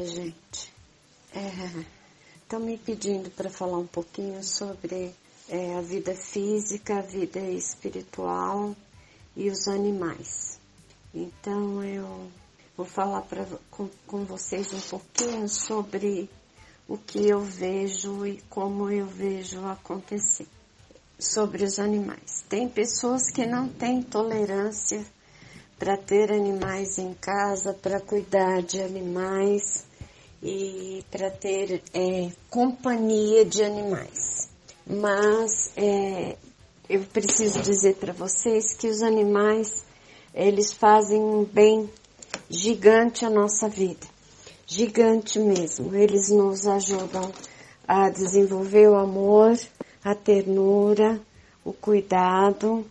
gente. Estão é, me pedindo para falar um pouquinho sobre é, a vida física, a vida espiritual e os animais. Então eu vou falar pra, com, com vocês um pouquinho sobre o que eu vejo e como eu vejo acontecer sobre os animais. Tem pessoas que não têm tolerância para ter animais em casa, para cuidar de animais e para ter é, companhia de animais. Mas é, eu preciso dizer para vocês que os animais eles fazem um bem gigante à nossa vida, gigante mesmo. Eles nos ajudam a desenvolver o amor, a ternura, o cuidado,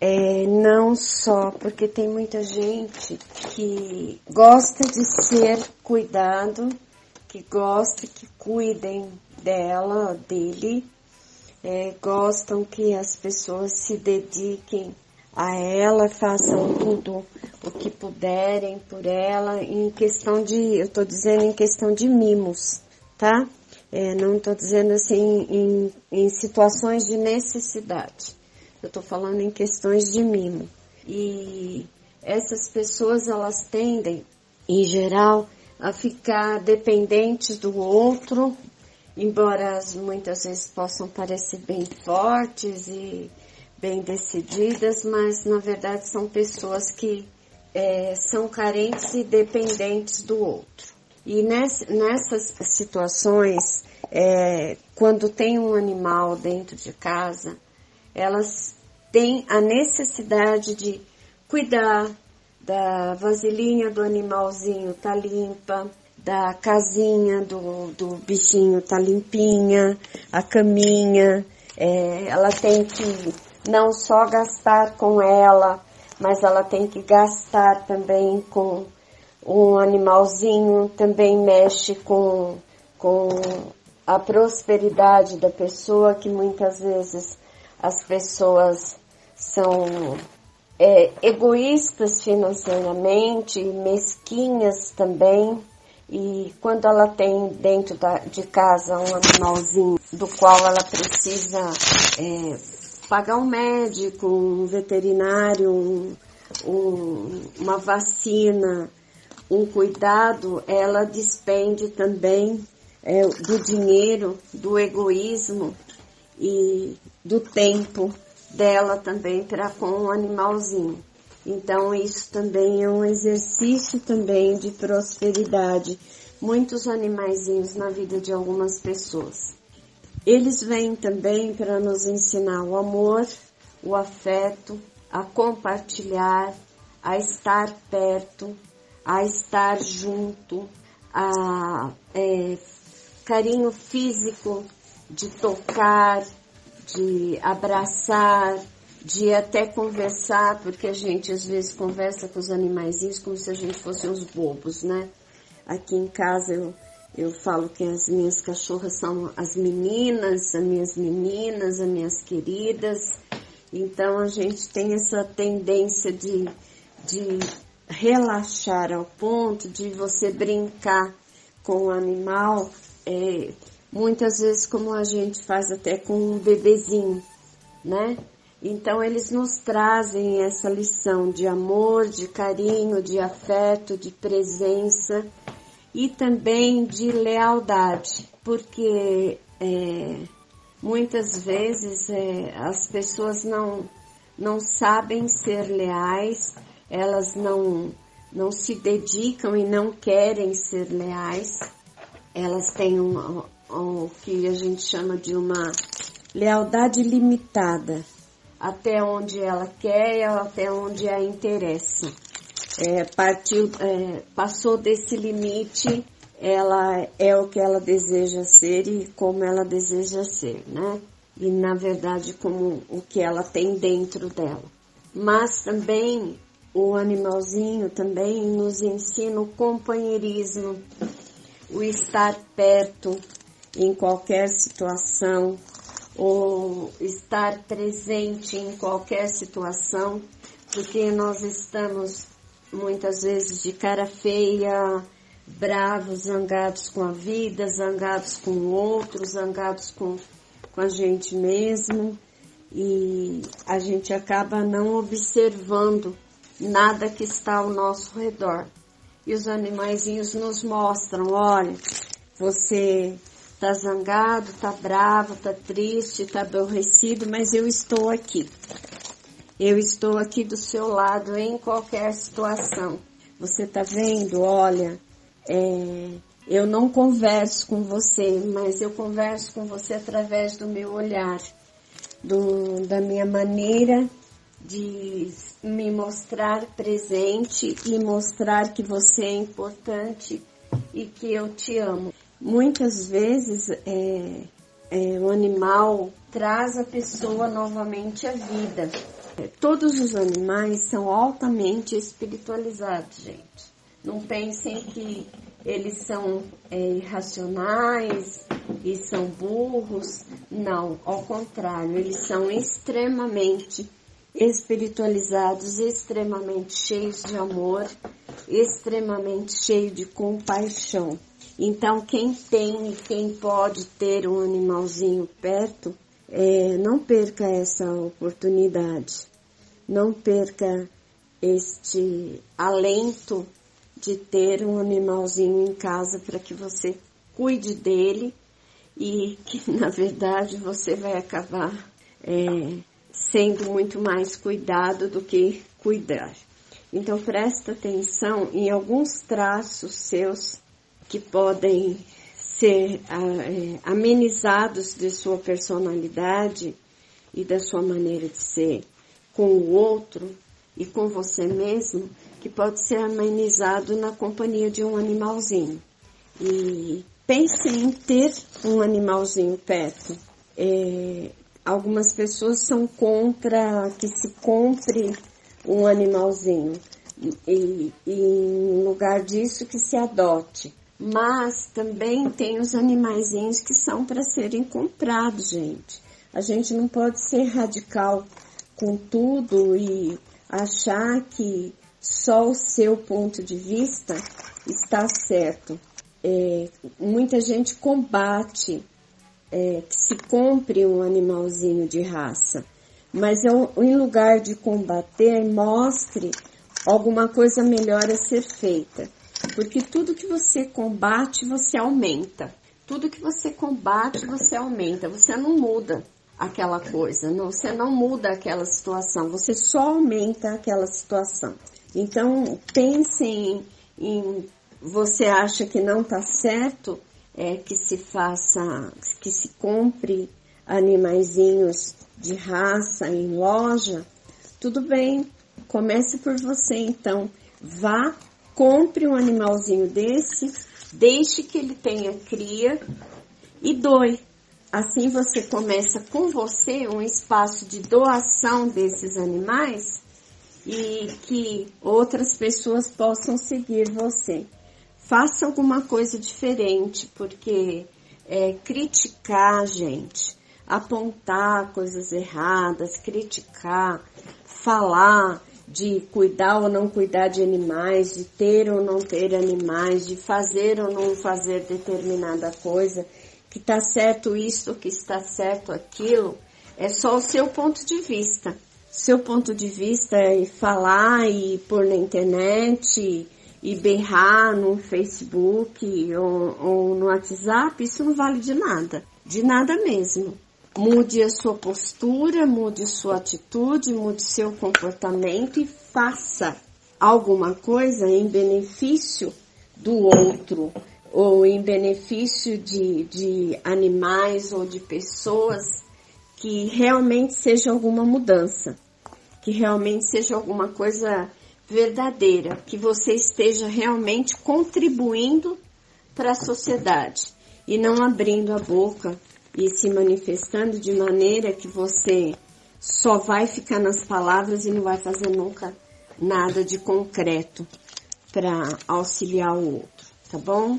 é, não só porque tem muita gente que gosta de ser cuidado, que gosta que cuidem dela, dele, é, gostam que as pessoas se dediquem a ela, façam tudo o que puderem por ela, em questão de, eu estou dizendo em questão de mimos, tá? É, não estou dizendo assim em, em situações de necessidade. Eu estou falando em questões de mimo. E essas pessoas elas tendem, em geral, a ficar dependentes do outro, embora muitas vezes possam parecer bem fortes e bem decididas, mas na verdade são pessoas que é, são carentes e dependentes do outro. E nessas situações, é, quando tem um animal dentro de casa, elas têm a necessidade de cuidar da vasilhinha do animalzinho tá limpa, da casinha do, do bichinho tá limpinha, a caminha, é, ela tem que não só gastar com ela, mas ela tem que gastar também com um animalzinho também mexe com, com a prosperidade da pessoa, que muitas vezes as pessoas são é, egoístas financeiramente, mesquinhas também. E quando ela tem dentro da, de casa um animalzinho do qual ela precisa é, pagar um médico, um veterinário, um, um, uma vacina, um cuidado, ela despende também é, do dinheiro, do egoísmo e do tempo dela também para com o animalzinho. Então isso também é um exercício também de prosperidade. Muitos animaizinhos na vida de algumas pessoas. Eles vêm também para nos ensinar o amor, o afeto, a compartilhar, a estar perto, a estar junto, a é, carinho físico de tocar, de abraçar, de até conversar, porque a gente às vezes conversa com os animaizinhos como se a gente fosse uns bobos, né? Aqui em casa eu, eu falo que as minhas cachorras são as meninas, as minhas meninas, as minhas queridas. Então a gente tem essa tendência de, de relaxar ao ponto de você brincar com o animal, é, muitas vezes como a gente faz até com um bebezinho, né? Então eles nos trazem essa lição de amor, de carinho, de afeto, de presença e também de lealdade, porque é, muitas vezes é, as pessoas não, não sabem ser leais, elas não, não se dedicam e não querem ser leais, elas têm um, o que a gente chama de uma lealdade limitada, até onde ela quer e até onde a interessa. É, partiu, é, passou desse limite, ela é o que ela deseja ser e como ela deseja ser, né? E na verdade como o que ela tem dentro dela. Mas também o animalzinho também nos ensina o companheirismo, o estar perto em qualquer situação, ou estar presente em qualquer situação, porque nós estamos muitas vezes de cara feia, bravos, zangados com a vida, zangados com o outro, zangados com, com a gente mesmo e a gente acaba não observando nada que está ao nosso redor. E os animaizinhos nos mostram, olha, você tá zangado, tá bravo, tá triste, tá aborrecido, mas eu estou aqui. Eu estou aqui do seu lado em qualquer situação. Você tá vendo? Olha, é, eu não converso com você, mas eu converso com você através do meu olhar, do, da minha maneira de me mostrar presente e mostrar que você é importante e que eu te amo. Muitas vezes é, é, o animal traz a pessoa novamente à vida. É, todos os animais são altamente espiritualizados, gente. Não pensem que eles são é, irracionais e são burros. Não, ao contrário, eles são extremamente espiritualizados, extremamente cheios de amor, extremamente cheios de compaixão. Então, quem tem e quem pode ter um animalzinho perto, é, não perca essa oportunidade, não perca este alento de ter um animalzinho em casa para que você cuide dele e que na verdade você vai acabar é, sendo muito mais cuidado do que cuidar. Então presta atenção em alguns traços seus que podem ser é, amenizados de sua personalidade e da sua maneira de ser com o outro e com você mesmo, que pode ser amenizado na companhia de um animalzinho. E pense em ter um animalzinho perto. É, algumas pessoas são contra que se compre um animalzinho e, e em lugar disso que se adote. Mas também tem os animaizinhos que são para serem comprados, gente. A gente não pode ser radical com tudo e achar que só o seu ponto de vista está certo. É, muita gente combate é, que se compre um animalzinho de raça, mas eu, em lugar de combater, mostre alguma coisa melhor a ser feita. Porque tudo que você combate, você aumenta. Tudo que você combate, você aumenta. Você não muda aquela coisa, não, você não muda aquela situação, você só aumenta aquela situação. Então, pense em, em você acha que não está certo, é que se faça, que se compre animaizinhos de raça em loja, tudo bem, comece por você então. Vá, compre um animalzinho desse, deixe que ele tenha cria e doe. Assim você começa com você um espaço de doação desses animais e que outras pessoas possam seguir você faça alguma coisa diferente, porque é, criticar, gente, apontar coisas erradas, criticar, falar de cuidar ou não cuidar de animais, de ter ou não ter animais, de fazer ou não fazer determinada coisa, que está certo isso, que está certo aquilo, é só o seu ponto de vista. Seu ponto de vista é falar e pôr na internet e berrar no Facebook ou, ou no WhatsApp, isso não vale de nada, de nada mesmo. Mude a sua postura, mude sua atitude, mude seu comportamento e faça alguma coisa em benefício do outro ou em benefício de, de animais ou de pessoas que realmente seja alguma mudança, que realmente seja alguma coisa verdadeira, que você esteja realmente contribuindo para a sociedade e não abrindo a boca e se manifestando de maneira que você só vai ficar nas palavras e não vai fazer nunca nada de concreto para auxiliar o outro, tá bom?